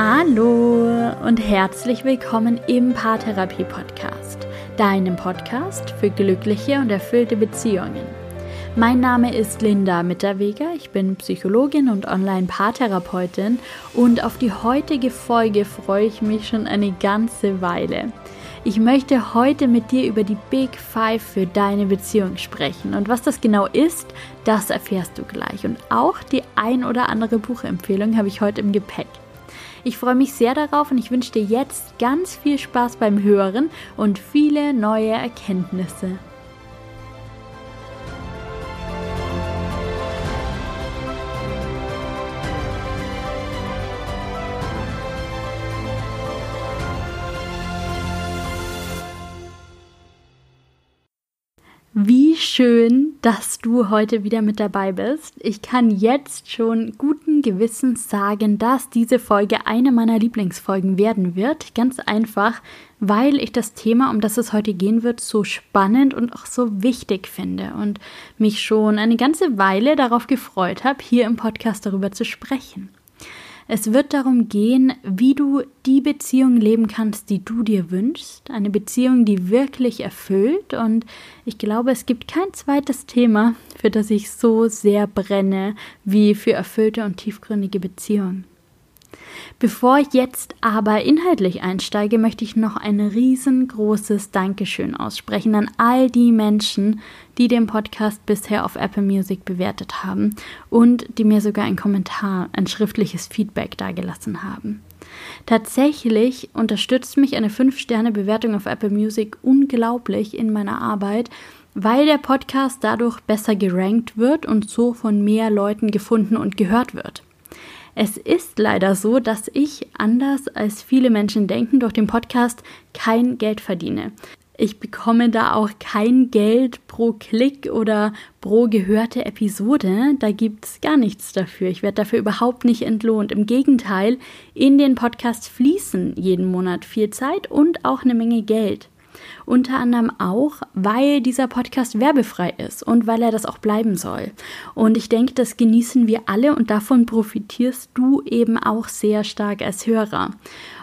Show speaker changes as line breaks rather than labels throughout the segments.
Hallo und herzlich willkommen im Paartherapie Podcast, deinem Podcast für glückliche und erfüllte Beziehungen. Mein Name ist Linda Mitterweger, ich bin Psychologin und Online-Paartherapeutin und auf die heutige Folge freue ich mich schon eine ganze Weile. Ich möchte heute mit dir über die Big Five für deine Beziehung sprechen. Und was das genau ist, das erfährst du gleich. Und auch die ein oder andere Buchempfehlung habe ich heute im Gepäck. Ich freue mich sehr darauf und ich wünsche dir jetzt ganz viel Spaß beim Hören und viele neue Erkenntnisse. Wie schön, dass du heute wieder mit dabei bist. Ich kann jetzt schon guten Gewissens sagen, dass diese Folge eine meiner Lieblingsfolgen werden wird. Ganz einfach, weil ich das Thema, um das es heute gehen wird, so spannend und auch so wichtig finde und mich schon eine ganze Weile darauf gefreut habe, hier im Podcast darüber zu sprechen. Es wird darum gehen, wie du die Beziehung leben kannst, die du dir wünschst. Eine Beziehung, die wirklich erfüllt. Und ich glaube, es gibt kein zweites Thema, für das ich so sehr brenne, wie für erfüllte und tiefgründige Beziehungen. Bevor ich jetzt aber inhaltlich einsteige, möchte ich noch ein riesengroßes Dankeschön aussprechen an all die Menschen, die den Podcast bisher auf Apple Music bewertet haben und die mir sogar ein Kommentar, ein schriftliches Feedback dagelassen haben. Tatsächlich unterstützt mich eine 5-Sterne-Bewertung auf Apple Music unglaublich in meiner Arbeit, weil der Podcast dadurch besser gerankt wird und so von mehr Leuten gefunden und gehört wird. Es ist leider so, dass ich, anders als viele Menschen denken, durch den Podcast kein Geld verdiene. Ich bekomme da auch kein Geld pro Klick oder pro gehörte Episode. Da gibt es gar nichts dafür. Ich werde dafür überhaupt nicht entlohnt. Im Gegenteil, in den Podcast fließen jeden Monat viel Zeit und auch eine Menge Geld. Unter anderem auch, weil dieser Podcast werbefrei ist und weil er das auch bleiben soll. Und ich denke, das genießen wir alle und davon profitierst du eben auch sehr stark als Hörer.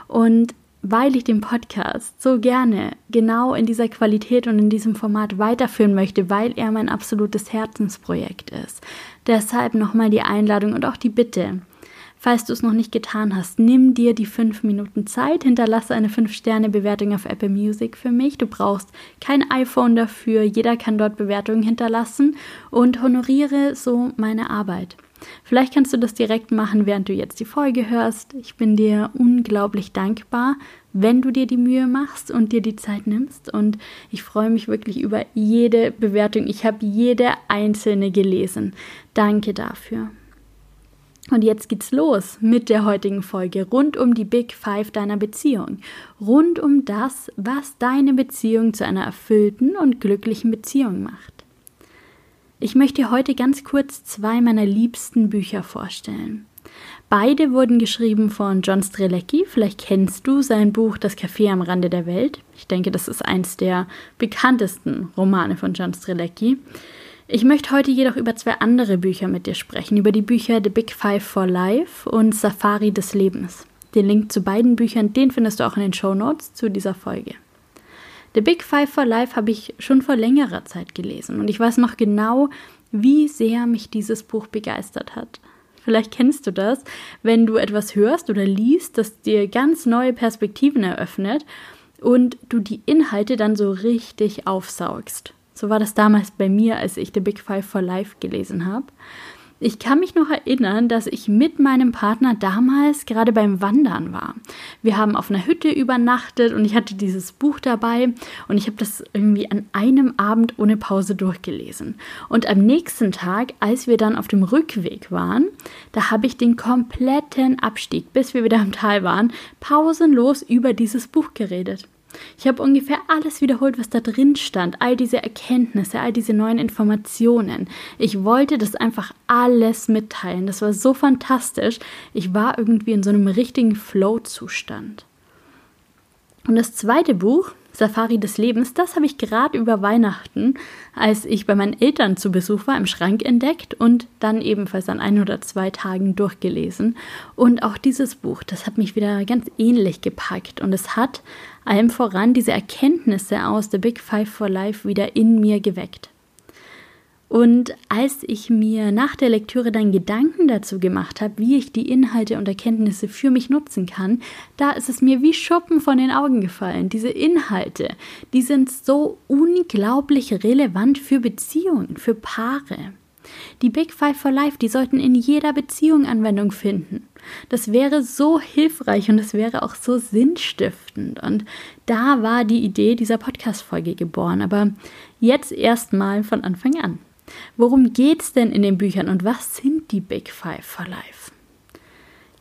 Und weil ich den Podcast so gerne genau in dieser Qualität und in diesem Format weiterführen möchte, weil er mein absolutes Herzensprojekt ist. Deshalb nochmal die Einladung und auch die Bitte. Falls du es noch nicht getan hast, nimm dir die fünf Minuten Zeit, hinterlasse eine 5-Sterne-Bewertung auf Apple Music für mich. Du brauchst kein iPhone dafür, jeder kann dort Bewertungen hinterlassen und honoriere so meine Arbeit. Vielleicht kannst du das direkt machen, während du jetzt die Folge hörst. Ich bin dir unglaublich dankbar, wenn du dir die Mühe machst und dir die Zeit nimmst. Und ich freue mich wirklich über jede Bewertung. Ich habe jede einzelne gelesen. Danke dafür. Und jetzt geht's los mit der heutigen Folge rund um die Big Five deiner Beziehung. Rund um das, was deine Beziehung zu einer erfüllten und glücklichen Beziehung macht. Ich möchte heute ganz kurz zwei meiner liebsten Bücher vorstellen. Beide wurden geschrieben von John Strelecki. Vielleicht kennst du sein Buch Das Café am Rande der Welt. Ich denke, das ist eins der bekanntesten Romane von John Strelecki. Ich möchte heute jedoch über zwei andere Bücher mit dir sprechen, über die Bücher The Big Five for Life und Safari des Lebens. Den Link zu beiden Büchern, den findest du auch in den Show Notes zu dieser Folge. The Big Five for Life habe ich schon vor längerer Zeit gelesen und ich weiß noch genau, wie sehr mich dieses Buch begeistert hat. Vielleicht kennst du das, wenn du etwas hörst oder liest, das dir ganz neue Perspektiven eröffnet und du die Inhalte dann so richtig aufsaugst. So war das damals bei mir, als ich The Big Five for Life gelesen habe. Ich kann mich noch erinnern, dass ich mit meinem Partner damals gerade beim Wandern war. Wir haben auf einer Hütte übernachtet und ich hatte dieses Buch dabei und ich habe das irgendwie an einem Abend ohne Pause durchgelesen. Und am nächsten Tag, als wir dann auf dem Rückweg waren, da habe ich den kompletten Abstieg, bis wir wieder im Tal waren, pausenlos über dieses Buch geredet. Ich habe ungefähr alles wiederholt, was da drin stand, all diese Erkenntnisse, all diese neuen Informationen. Ich wollte das einfach alles mitteilen. Das war so fantastisch. Ich war irgendwie in so einem richtigen Flow-Zustand. Und das zweite Buch, Safari des Lebens, das habe ich gerade über Weihnachten, als ich bei meinen Eltern zu Besuch war, im Schrank entdeckt und dann ebenfalls an ein oder zwei Tagen durchgelesen. Und auch dieses Buch, das hat mich wieder ganz ähnlich gepackt und es hat allem voran diese Erkenntnisse aus The Big Five for Life wieder in mir geweckt. Und als ich mir nach der Lektüre dann Gedanken dazu gemacht habe, wie ich die Inhalte und Erkenntnisse für mich nutzen kann, da ist es mir wie Schuppen von den Augen gefallen. Diese Inhalte, die sind so unglaublich relevant für Beziehungen, für Paare. Die Big Five for Life, die sollten in jeder Beziehung Anwendung finden. Das wäre so hilfreich und es wäre auch so sinnstiftend. Und da war die Idee dieser Podcast-Folge geboren. Aber jetzt erstmal von Anfang an. Worum geht's denn in den Büchern und was sind die Big Five for Life?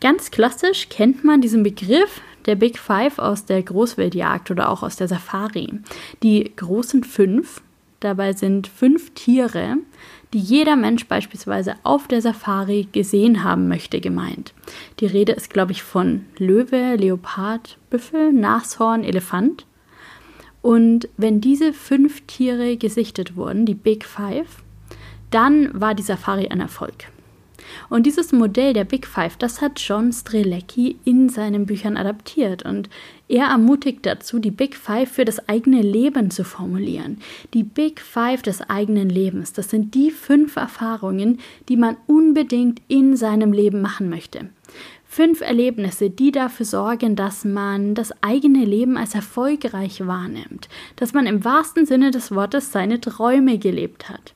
Ganz klassisch kennt man diesen Begriff der Big Five aus der Großwildjagd oder auch aus der Safari. Die großen fünf, dabei sind fünf Tiere, die jeder Mensch beispielsweise auf der Safari gesehen haben möchte, gemeint. Die Rede ist, glaube ich, von Löwe, Leopard, Büffel, Nashorn, Elefant. Und wenn diese fünf Tiere gesichtet wurden, die Big Five, dann war die Safari ein Erfolg. Und dieses Modell der Big Five, das hat John Strelecki in seinen Büchern adaptiert und er ermutigt dazu, die Big Five für das eigene Leben zu formulieren. Die Big Five des eigenen Lebens, das sind die fünf Erfahrungen, die man unbedingt in seinem Leben machen möchte. Fünf Erlebnisse, die dafür sorgen, dass man das eigene Leben als erfolgreich wahrnimmt, dass man im wahrsten Sinne des Wortes seine Träume gelebt hat.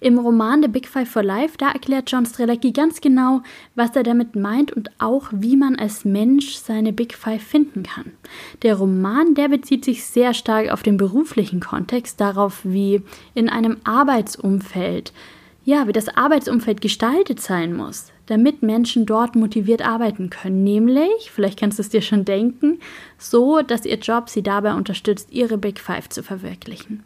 Im Roman The Big Five for Life, da erklärt John Strelecki ganz genau, was er damit meint und auch, wie man als Mensch seine Big Five finden kann. Der Roman, der bezieht sich sehr stark auf den beruflichen Kontext, darauf, wie in einem Arbeitsumfeld, ja, wie das Arbeitsumfeld gestaltet sein muss, damit Menschen dort motiviert arbeiten können. Nämlich, vielleicht kannst du es dir schon denken, so, dass ihr Job sie dabei unterstützt, ihre Big Five zu verwirklichen.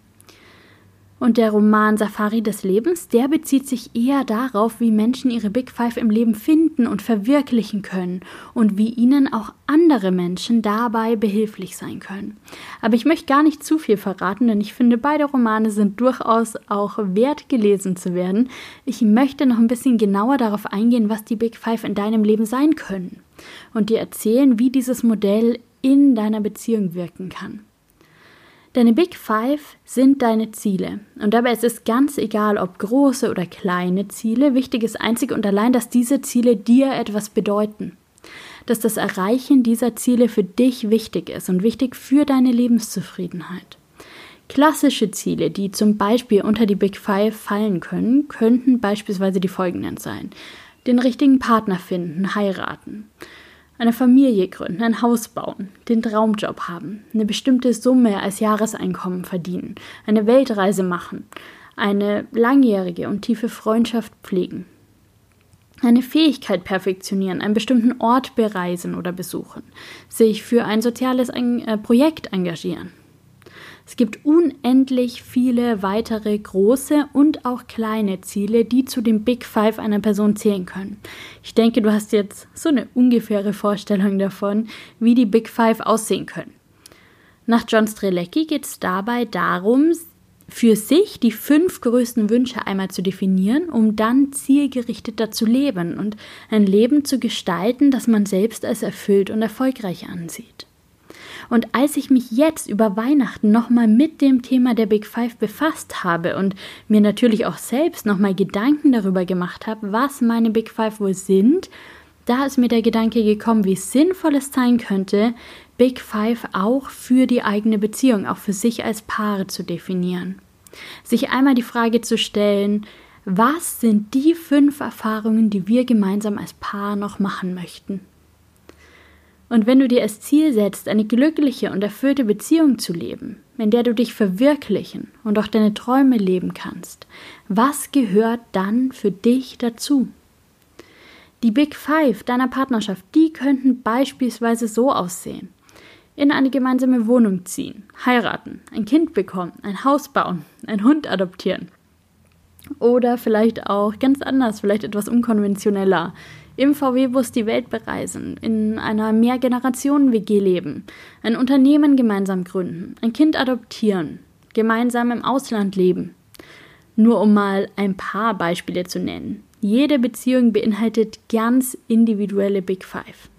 Und der Roman Safari des Lebens, der bezieht sich eher darauf, wie Menschen ihre Big Five im Leben finden und verwirklichen können und wie ihnen auch andere Menschen dabei behilflich sein können. Aber ich möchte gar nicht zu viel verraten, denn ich finde, beide Romane sind durchaus auch wert gelesen zu werden. Ich möchte noch ein bisschen genauer darauf eingehen, was die Big Five in deinem Leben sein können und dir erzählen, wie dieses Modell in deiner Beziehung wirken kann. Deine Big Five sind deine Ziele. Und dabei ist es ganz egal, ob große oder kleine Ziele. Wichtig ist einzig und allein, dass diese Ziele dir etwas bedeuten. Dass das Erreichen dieser Ziele für dich wichtig ist und wichtig für deine Lebenszufriedenheit. Klassische Ziele, die zum Beispiel unter die Big Five fallen können, könnten beispielsweise die folgenden sein. Den richtigen Partner finden, heiraten eine Familie gründen, ein Haus bauen, den Traumjob haben, eine bestimmte Summe als Jahreseinkommen verdienen, eine Weltreise machen, eine langjährige und tiefe Freundschaft pflegen, eine Fähigkeit perfektionieren, einen bestimmten Ort bereisen oder besuchen, sich für ein soziales äh, Projekt engagieren. Es gibt unendlich viele weitere große und auch kleine Ziele, die zu dem Big Five einer Person zählen können. Ich denke, du hast jetzt so eine ungefähre Vorstellung davon, wie die Big Five aussehen können. Nach John Strelecki geht es dabei darum, für sich die fünf größten Wünsche einmal zu definieren, um dann zielgerichteter zu leben und ein Leben zu gestalten, das man selbst als erfüllt und erfolgreich ansieht. Und als ich mich jetzt über Weihnachten nochmal mit dem Thema der Big Five befasst habe und mir natürlich auch selbst nochmal Gedanken darüber gemacht habe, was meine Big Five wohl sind, da ist mir der Gedanke gekommen, wie sinnvoll es sein könnte, Big Five auch für die eigene Beziehung, auch für sich als Paare zu definieren. Sich einmal die Frage zu stellen, was sind die fünf Erfahrungen, die wir gemeinsam als Paar noch machen möchten? Und wenn du dir als Ziel setzt, eine glückliche und erfüllte Beziehung zu leben, in der du dich verwirklichen und auch deine Träume leben kannst, was gehört dann für dich dazu? Die Big Five deiner Partnerschaft, die könnten beispielsweise so aussehen. In eine gemeinsame Wohnung ziehen, heiraten, ein Kind bekommen, ein Haus bauen, einen Hund adoptieren. Oder vielleicht auch ganz anders, vielleicht etwas unkonventioneller. Im VW-Bus die Welt bereisen, in einer Mehrgenerationen-WG leben, ein Unternehmen gemeinsam gründen, ein Kind adoptieren, gemeinsam im Ausland leben. Nur um mal ein paar Beispiele zu nennen. Jede Beziehung beinhaltet ganz individuelle Big Five.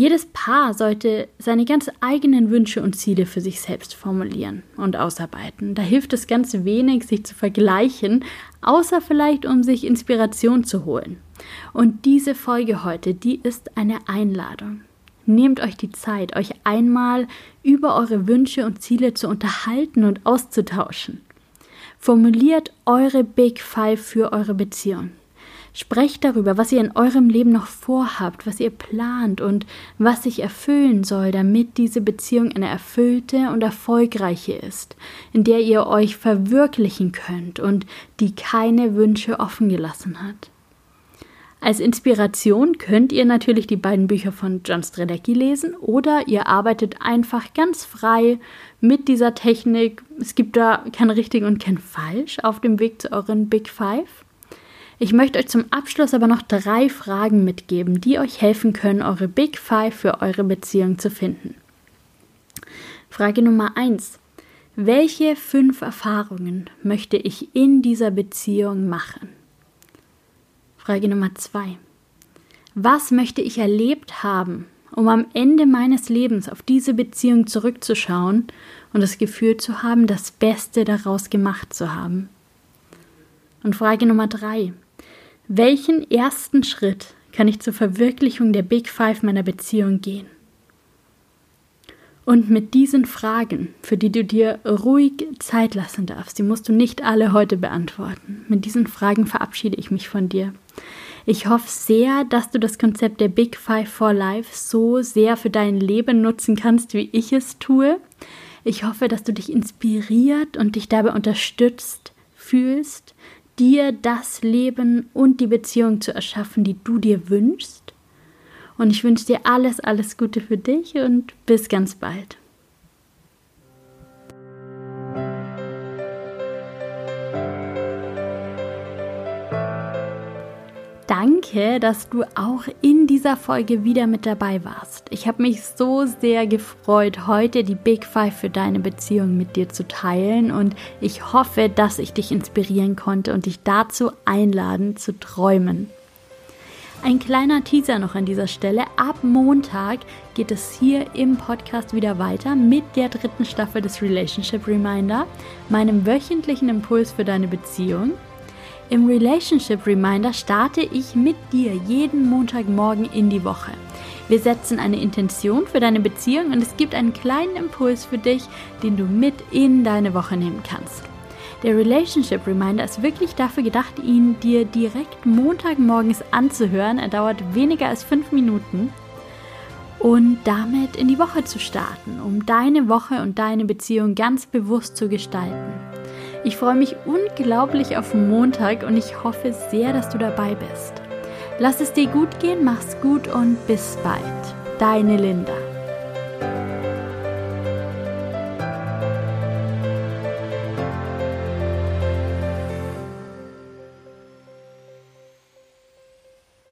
Jedes Paar sollte seine ganz eigenen Wünsche und Ziele für sich selbst formulieren und ausarbeiten. Da hilft es ganz wenig, sich zu vergleichen, außer vielleicht, um sich Inspiration zu holen. Und diese Folge heute, die ist eine Einladung. Nehmt euch die Zeit, euch einmal über eure Wünsche und Ziele zu unterhalten und auszutauschen. Formuliert eure Big Five für eure Beziehung. Sprecht darüber, was ihr in eurem Leben noch vorhabt, was ihr plant und was sich erfüllen soll, damit diese Beziehung eine erfüllte und erfolgreiche ist, in der ihr euch verwirklichen könnt und die keine Wünsche offen gelassen hat. Als Inspiration könnt ihr natürlich die beiden Bücher von John Stradecki lesen oder ihr arbeitet einfach ganz frei mit dieser Technik. Es gibt da kein richtig und kein falsch auf dem Weg zu euren Big Five. Ich möchte euch zum Abschluss aber noch drei Fragen mitgeben, die euch helfen können, eure Big Five für eure Beziehung zu finden. Frage Nummer eins: Welche fünf Erfahrungen möchte ich in dieser Beziehung machen? Frage Nummer zwei. Was möchte ich erlebt haben, um am Ende meines Lebens auf diese Beziehung zurückzuschauen und das Gefühl zu haben, das Beste daraus gemacht zu haben? Und Frage Nummer drei. Welchen ersten Schritt kann ich zur Verwirklichung der Big Five meiner Beziehung gehen? Und mit diesen Fragen, für die du dir ruhig Zeit lassen darfst, die musst du nicht alle heute beantworten. Mit diesen Fragen verabschiede ich mich von dir. Ich hoffe sehr, dass du das Konzept der Big Five for Life so sehr für dein Leben nutzen kannst, wie ich es tue. Ich hoffe, dass du dich inspiriert und dich dabei unterstützt fühlst, dir das Leben und die Beziehung zu erschaffen, die du dir wünschst. Und ich wünsche dir alles, alles Gute für dich und bis ganz bald. Danke, dass du auch in dieser Folge wieder mit dabei warst. Ich habe mich so sehr gefreut, heute die Big Five für deine Beziehung mit dir zu teilen und ich hoffe, dass ich dich inspirieren konnte und dich dazu einladen zu träumen. Ein kleiner Teaser noch an dieser Stelle. Ab Montag geht es hier im Podcast wieder weiter mit der dritten Staffel des Relationship Reminder, meinem wöchentlichen Impuls für deine Beziehung. Im Relationship Reminder starte ich mit dir jeden Montagmorgen in die Woche. Wir setzen eine Intention für deine Beziehung und es gibt einen kleinen Impuls für dich, den du mit in deine Woche nehmen kannst. Der Relationship Reminder ist wirklich dafür gedacht, ihn dir direkt Montagmorgens anzuhören. Er dauert weniger als fünf Minuten und damit in die Woche zu starten, um deine Woche und deine Beziehung ganz bewusst zu gestalten. Ich freue mich unglaublich auf Montag und ich hoffe sehr, dass du dabei bist. Lass es dir gut gehen, mach's gut und bis bald. Deine Linda.